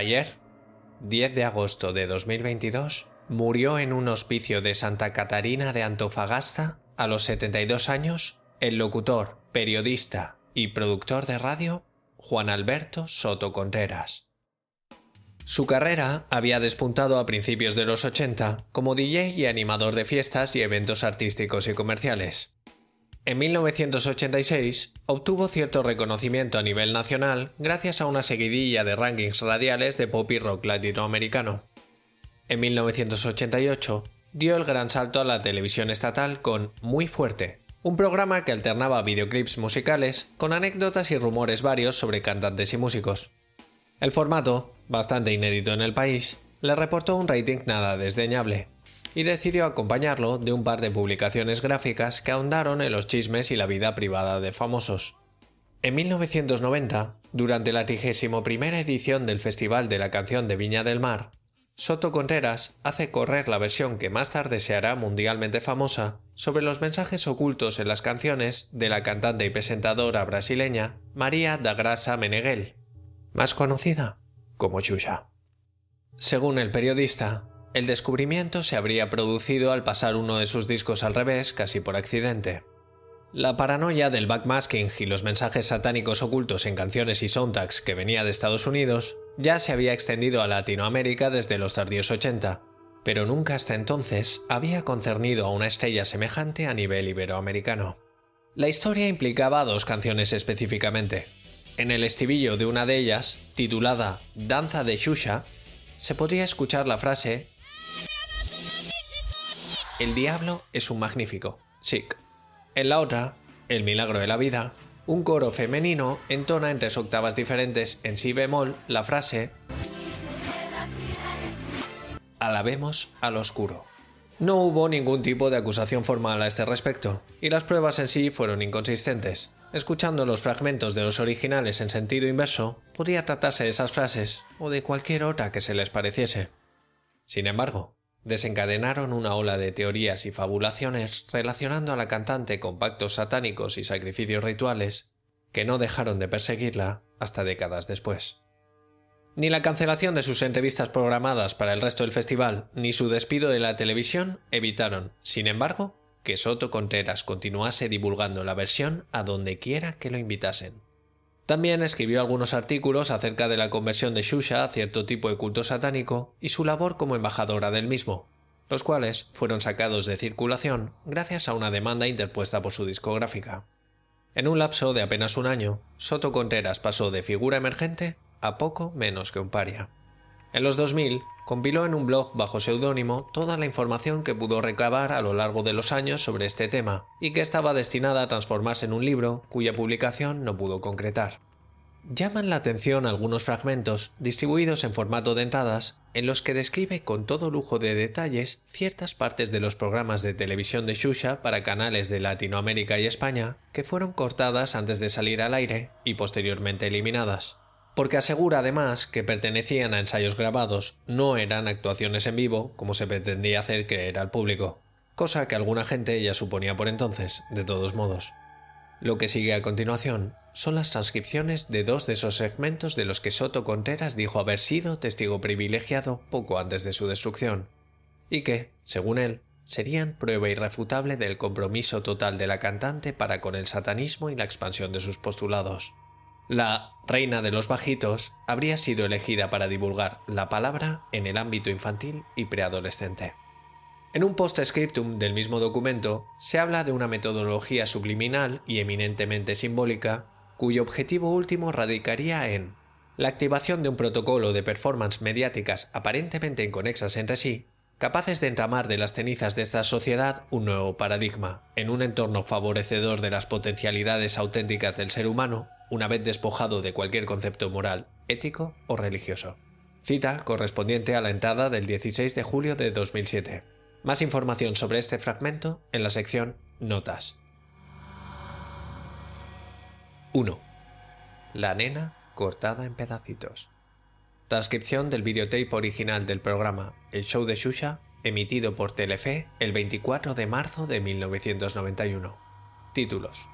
Ayer, 10 de agosto de 2022, murió en un hospicio de Santa Catarina de Antofagasta, a los 72 años, el locutor, periodista y productor de radio Juan Alberto Soto Contreras. Su carrera había despuntado a principios de los 80 como DJ y animador de fiestas y eventos artísticos y comerciales. En 1986 obtuvo cierto reconocimiento a nivel nacional gracias a una seguidilla de rankings radiales de pop y rock latinoamericano. En 1988 dio el gran salto a la televisión estatal con Muy Fuerte, un programa que alternaba videoclips musicales con anécdotas y rumores varios sobre cantantes y músicos. El formato, bastante inédito en el país, le reportó un rating nada desdeñable, y decidió acompañarlo de un par de publicaciones gráficas que ahondaron en los chismes y la vida privada de famosos. En 1990, durante la 31 edición del Festival de la Canción de Viña del Mar, Soto Contreras hace correr la versión que más tarde se hará mundialmente famosa sobre los mensajes ocultos en las canciones de la cantante y presentadora brasileña María da Grasa Meneghel, más conocida como Xuxa. Según el periodista, el descubrimiento se habría producido al pasar uno de sus discos al revés casi por accidente. La paranoia del backmasking y los mensajes satánicos ocultos en canciones y soundtracks que venía de Estados Unidos ya se había extendido a Latinoamérica desde los tardíos 80, pero nunca hasta entonces había concernido a una estrella semejante a nivel iberoamericano. La historia implicaba dos canciones específicamente. En el estribillo de una de ellas, titulada Danza de Shusha, se podría escuchar la frase El diablo es un magnífico, chic. En la otra, El milagro de la vida, un coro femenino entona en tres octavas diferentes en si bemol la frase Alabemos al oscuro. No hubo ningún tipo de acusación formal a este respecto, y las pruebas en sí fueron inconsistentes. Escuchando los fragmentos de los originales en sentido inverso, podría tratarse de esas frases o de cualquier otra que se les pareciese. Sin embargo, desencadenaron una ola de teorías y fabulaciones relacionando a la cantante con pactos satánicos y sacrificios rituales que no dejaron de perseguirla hasta décadas después. Ni la cancelación de sus entrevistas programadas para el resto del festival, ni su despido de la televisión evitaron, sin embargo, que Soto Contreras continuase divulgando la versión a donde quiera que lo invitasen. También escribió algunos artículos acerca de la conversión de Shusha a cierto tipo de culto satánico y su labor como embajadora del mismo, los cuales fueron sacados de circulación gracias a una demanda interpuesta por su discográfica. En un lapso de apenas un año, Soto Contreras pasó de figura emergente a poco menos que un paria. En los 2000, compiló en un blog bajo seudónimo toda la información que pudo recabar a lo largo de los años sobre este tema y que estaba destinada a transformarse en un libro cuya publicación no pudo concretar. Llaman la atención algunos fragmentos distribuidos en formato de entradas en los que describe con todo lujo de detalles ciertas partes de los programas de televisión de Shusha para canales de Latinoamérica y España que fueron cortadas antes de salir al aire y posteriormente eliminadas porque asegura además que pertenecían a ensayos grabados, no eran actuaciones en vivo como se pretendía hacer creer al público, cosa que alguna gente ya suponía por entonces, de todos modos. Lo que sigue a continuación son las transcripciones de dos de esos segmentos de los que Soto Contreras dijo haber sido testigo privilegiado poco antes de su destrucción, y que, según él, serían prueba irrefutable del compromiso total de la cantante para con el satanismo y la expansión de sus postulados. La reina de los bajitos habría sido elegida para divulgar la palabra en el ámbito infantil y preadolescente. En un post-scriptum del mismo documento se habla de una metodología subliminal y eminentemente simbólica cuyo objetivo último radicaría en la activación de un protocolo de performance mediáticas aparentemente inconexas entre sí, capaces de entramar de las cenizas de esta sociedad un nuevo paradigma, en un entorno favorecedor de las potencialidades auténticas del ser humano una vez despojado de cualquier concepto moral, ético o religioso. Cita correspondiente a la entrada del 16 de julio de 2007. Más información sobre este fragmento en la sección Notas. 1. La nena cortada en pedacitos. Transcripción del videotape original del programa El Show de Shusha, emitido por Telefe el 24 de marzo de 1991. Títulos.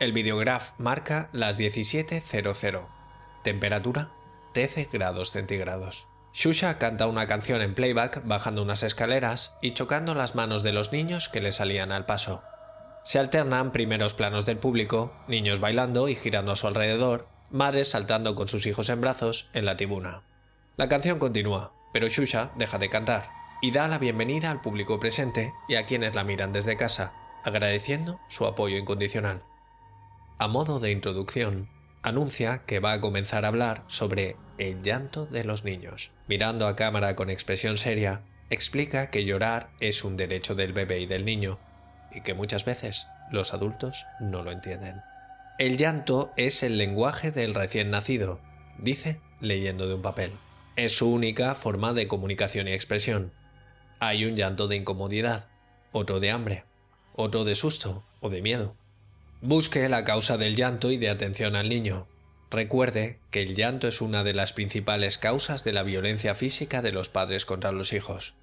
El videograph marca las 17.00. Temperatura 13 grados centígrados. Shusha canta una canción en playback bajando unas escaleras y chocando las manos de los niños que le salían al paso. Se alternan primeros planos del público, niños bailando y girando a su alrededor, madres saltando con sus hijos en brazos en la tribuna. La canción continúa, pero Shusha deja de cantar y da la bienvenida al público presente y a quienes la miran desde casa, agradeciendo su apoyo incondicional. A modo de introducción, anuncia que va a comenzar a hablar sobre el llanto de los niños. Mirando a cámara con expresión seria, explica que llorar es un derecho del bebé y del niño, y que muchas veces los adultos no lo entienden. El llanto es el lenguaje del recién nacido, dice leyendo de un papel. Es su única forma de comunicación y expresión. Hay un llanto de incomodidad, otro de hambre, otro de susto o de miedo. Busque la causa del llanto y de atención al niño. Recuerde que el llanto es una de las principales causas de la violencia física de los padres contra los hijos.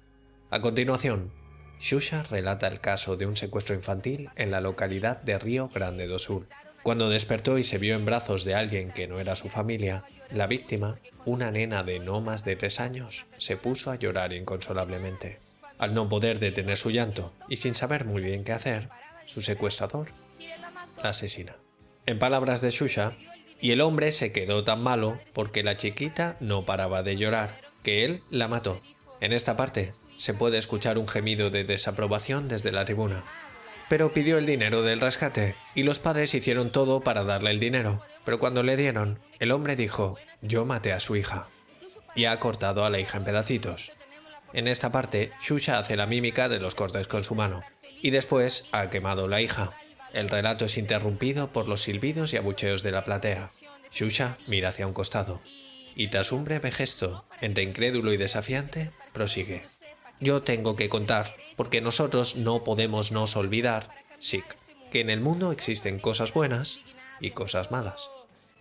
A continuación, Shusha relata el caso de un secuestro infantil en la localidad de Río Grande do Sul. Cuando despertó y se vio en brazos de alguien que no era su familia, la víctima, una nena de no más de tres años, se puso a llorar inconsolablemente. Al no poder detener su llanto y sin saber muy bien qué hacer, su secuestrador asesina. En palabras de Shusha, y el hombre se quedó tan malo porque la chiquita no paraba de llorar, que él la mató. En esta parte se puede escuchar un gemido de desaprobación desde la tribuna. Pero pidió el dinero del rescate y los padres hicieron todo para darle el dinero, pero cuando le dieron, el hombre dijo, yo maté a su hija. Y ha cortado a la hija en pedacitos. En esta parte, Shusha hace la mímica de los cortes con su mano, y después ha quemado la hija. El relato es interrumpido por los silbidos y abucheos de la platea. Shusha mira hacia un costado y tras un breve gesto, entre incrédulo y desafiante, prosigue. Yo tengo que contar, porque nosotros no podemos nos olvidar, Sik, que en el mundo existen cosas buenas y cosas malas.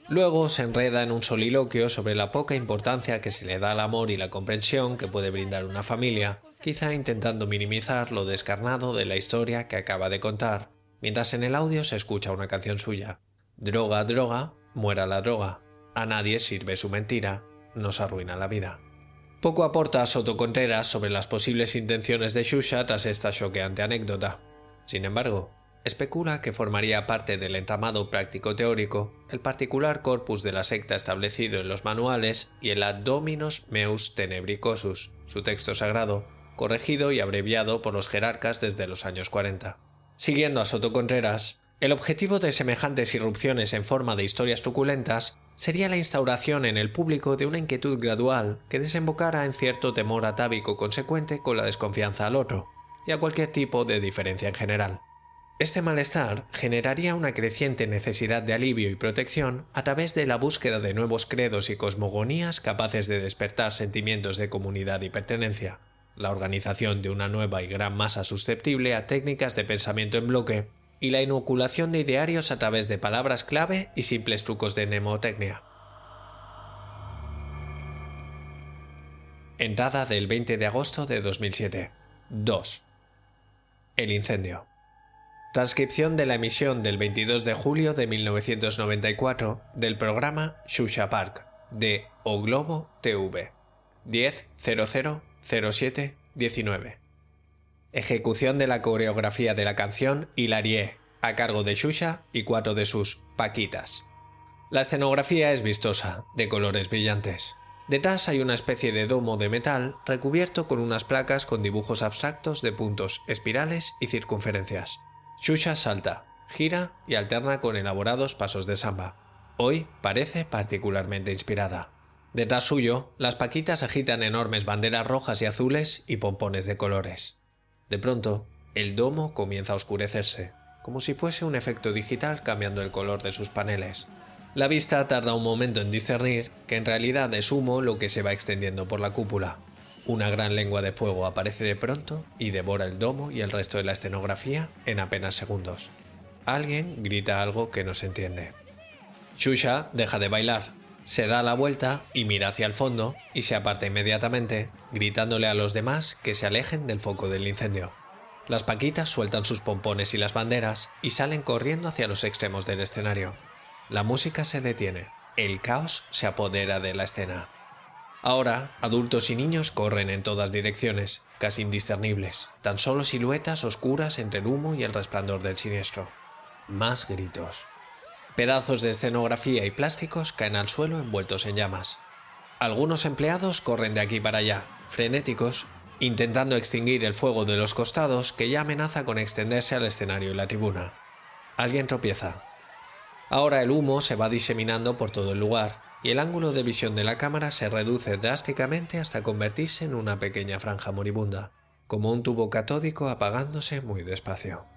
Luego se enreda en un soliloquio sobre la poca importancia que se le da al amor y la comprensión que puede brindar una familia, quizá intentando minimizar lo descarnado de la historia que acaba de contar mientras en el audio se escucha una canción suya. Droga, droga, muera la droga. A nadie sirve su mentira, nos arruina la vida. Poco aporta Soto Contreras sobre las posibles intenciones de Shusha tras esta choqueante anécdota. Sin embargo, especula que formaría parte del entramado práctico teórico el particular corpus de la secta establecido en los manuales y el Ad Meus Tenebricosus, su texto sagrado, corregido y abreviado por los jerarcas desde los años 40. Siguiendo a Soto Contreras, el objetivo de semejantes irrupciones en forma de historias truculentas sería la instauración en el público de una inquietud gradual que desembocara en cierto temor atávico consecuente con la desconfianza al otro y a cualquier tipo de diferencia en general. Este malestar generaría una creciente necesidad de alivio y protección a través de la búsqueda de nuevos credos y cosmogonías capaces de despertar sentimientos de comunidad y pertenencia la organización de una nueva y gran masa susceptible a técnicas de pensamiento en bloque y la inoculación de idearios a través de palabras clave y simples trucos de mnemotecnia. Entrada del 20 de agosto de 2007. 2. El incendio. Transcripción de la emisión del 22 de julio de 1994 del programa Shusha Park de O Globo TV. 10.00 0719. Ejecución de la coreografía de la canción Hilarie, a cargo de Shusha y cuatro de sus Paquitas. La escenografía es vistosa, de colores brillantes. Detrás hay una especie de domo de metal recubierto con unas placas con dibujos abstractos de puntos, espirales y circunferencias. Shusha salta, gira y alterna con elaborados pasos de samba. Hoy parece particularmente inspirada. Detrás suyo, las paquitas agitan enormes banderas rojas y azules y pompones de colores. De pronto, el domo comienza a oscurecerse, como si fuese un efecto digital cambiando el color de sus paneles. La vista tarda un momento en discernir que en realidad es humo lo que se va extendiendo por la cúpula. Una gran lengua de fuego aparece de pronto y devora el domo y el resto de la escenografía en apenas segundos. Alguien grita algo que no se entiende. Shusha deja de bailar, se da la vuelta y mira hacia el fondo y se aparta inmediatamente, gritándole a los demás que se alejen del foco del incendio. Las paquitas sueltan sus pompones y las banderas y salen corriendo hacia los extremos del escenario. La música se detiene. el caos se apodera de la escena. Ahora, adultos y niños corren en todas direcciones, casi indiscernibles, tan solo siluetas oscuras entre el humo y el resplandor del siniestro. Más gritos. Pedazos de escenografía y plásticos caen al suelo envueltos en llamas. Algunos empleados corren de aquí para allá, frenéticos, intentando extinguir el fuego de los costados que ya amenaza con extenderse al escenario y la tribuna. Alguien tropieza. Ahora el humo se va diseminando por todo el lugar y el ángulo de visión de la cámara se reduce drásticamente hasta convertirse en una pequeña franja moribunda, como un tubo catódico apagándose muy despacio.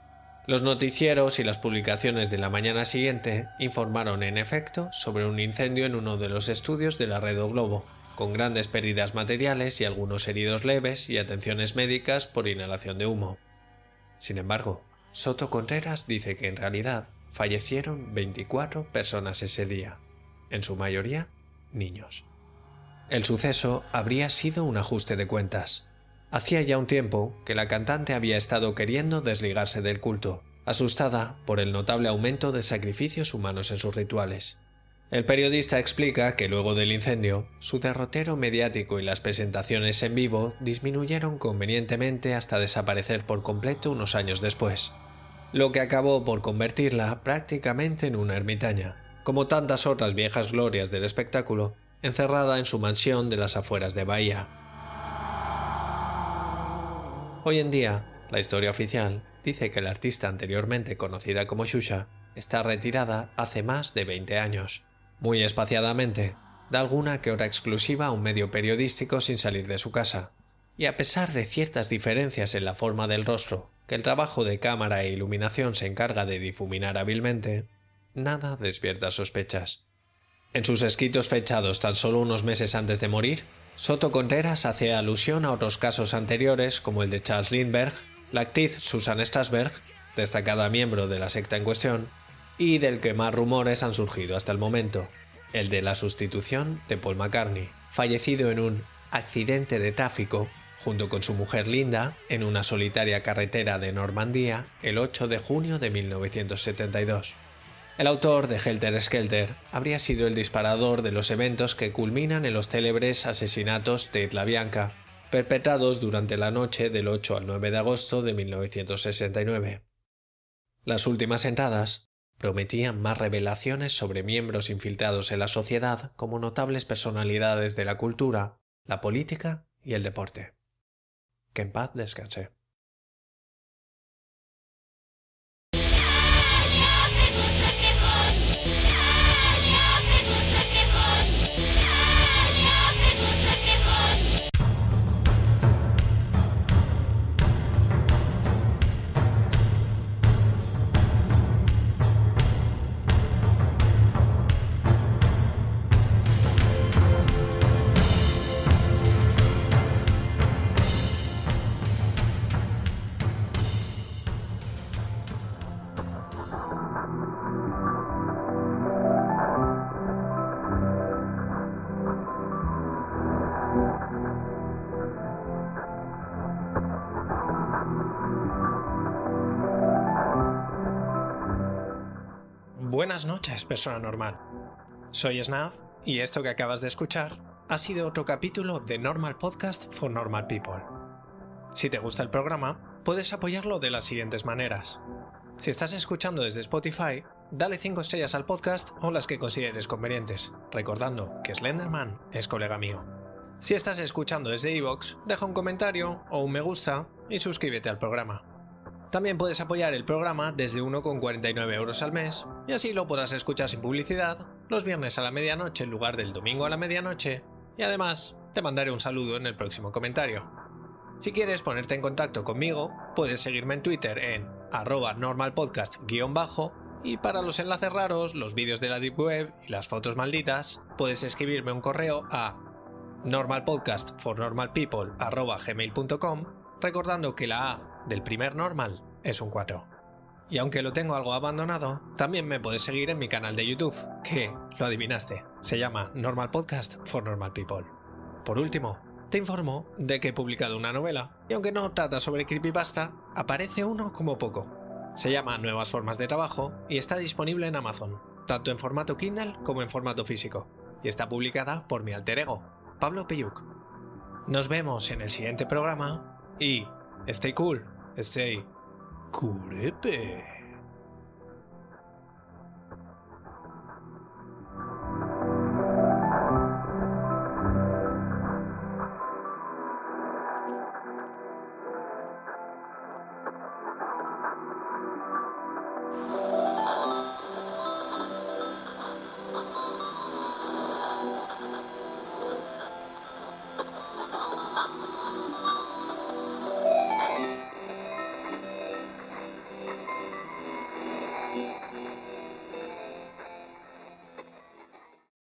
Los noticieros y las publicaciones de la mañana siguiente informaron en efecto sobre un incendio en uno de los estudios de la Red o Globo, con grandes pérdidas materiales y algunos heridos leves y atenciones médicas por inhalación de humo. Sin embargo, Soto Contreras dice que en realidad fallecieron 24 personas ese día, en su mayoría niños. El suceso habría sido un ajuste de cuentas, Hacía ya un tiempo que la cantante había estado queriendo desligarse del culto, asustada por el notable aumento de sacrificios humanos en sus rituales. El periodista explica que luego del incendio, su derrotero mediático y las presentaciones en vivo disminuyeron convenientemente hasta desaparecer por completo unos años después, lo que acabó por convertirla prácticamente en una ermitaña, como tantas otras viejas glorias del espectáculo, encerrada en su mansión de las afueras de Bahía. Hoy en día, la historia oficial dice que la artista anteriormente conocida como Shusha está retirada hace más de 20 años. Muy espaciadamente, da alguna que hora exclusiva a un medio periodístico sin salir de su casa. Y a pesar de ciertas diferencias en la forma del rostro, que el trabajo de cámara e iluminación se encarga de difuminar hábilmente, nada despierta sospechas. En sus escritos fechados tan solo unos meses antes de morir, Soto Contreras hace alusión a otros casos anteriores como el de Charles Lindbergh, la actriz Susan Strasberg, destacada miembro de la secta en cuestión, y del que más rumores han surgido hasta el momento, el de la sustitución de Paul McCartney, fallecido en un accidente de tráfico junto con su mujer Linda en una solitaria carretera de Normandía el 8 de junio de 1972. El autor de Helter Skelter habría sido el disparador de los eventos que culminan en los célebres asesinatos de Isla Bianca, perpetrados durante la noche del 8 al 9 de agosto de 1969. Las últimas entradas prometían más revelaciones sobre miembros infiltrados en la sociedad como notables personalidades de la cultura, la política y el deporte. Que en paz descanse. Buenas noches, persona normal. Soy Snaf y esto que acabas de escuchar ha sido otro capítulo de Normal Podcast for Normal People. Si te gusta el programa, puedes apoyarlo de las siguientes maneras. Si estás escuchando desde Spotify, dale 5 estrellas al podcast o las que consideres convenientes, recordando que Slenderman es colega mío. Si estás escuchando desde Evox, deja un comentario o un me gusta y suscríbete al programa. También puedes apoyar el programa desde 1,49 euros al mes y así lo podrás escuchar sin publicidad los viernes a la medianoche en lugar del domingo a la medianoche y además te mandaré un saludo en el próximo comentario. Si quieres ponerte en contacto conmigo, puedes seguirme en Twitter en arroba normalpodcast-bajo y para los enlaces raros, los vídeos de la Deep Web y las fotos malditas, puedes escribirme un correo a normalpodcastfornormalpeople.gmail.com recordando que la A del primer normal es un 4. Y aunque lo tengo algo abandonado, también me puedes seguir en mi canal de YouTube, que, lo adivinaste, se llama Normal Podcast for Normal People. Por último, te informo de que he publicado una novela, y aunque no trata sobre creepypasta, aparece uno como poco. Se llama Nuevas Formas de Trabajo y está disponible en Amazon. tanto en formato Kindle como en formato físico, y está publicada por mi alter ego, Pablo Peyuk. Nos vemos en el siguiente programa y stay cool, stay curepe.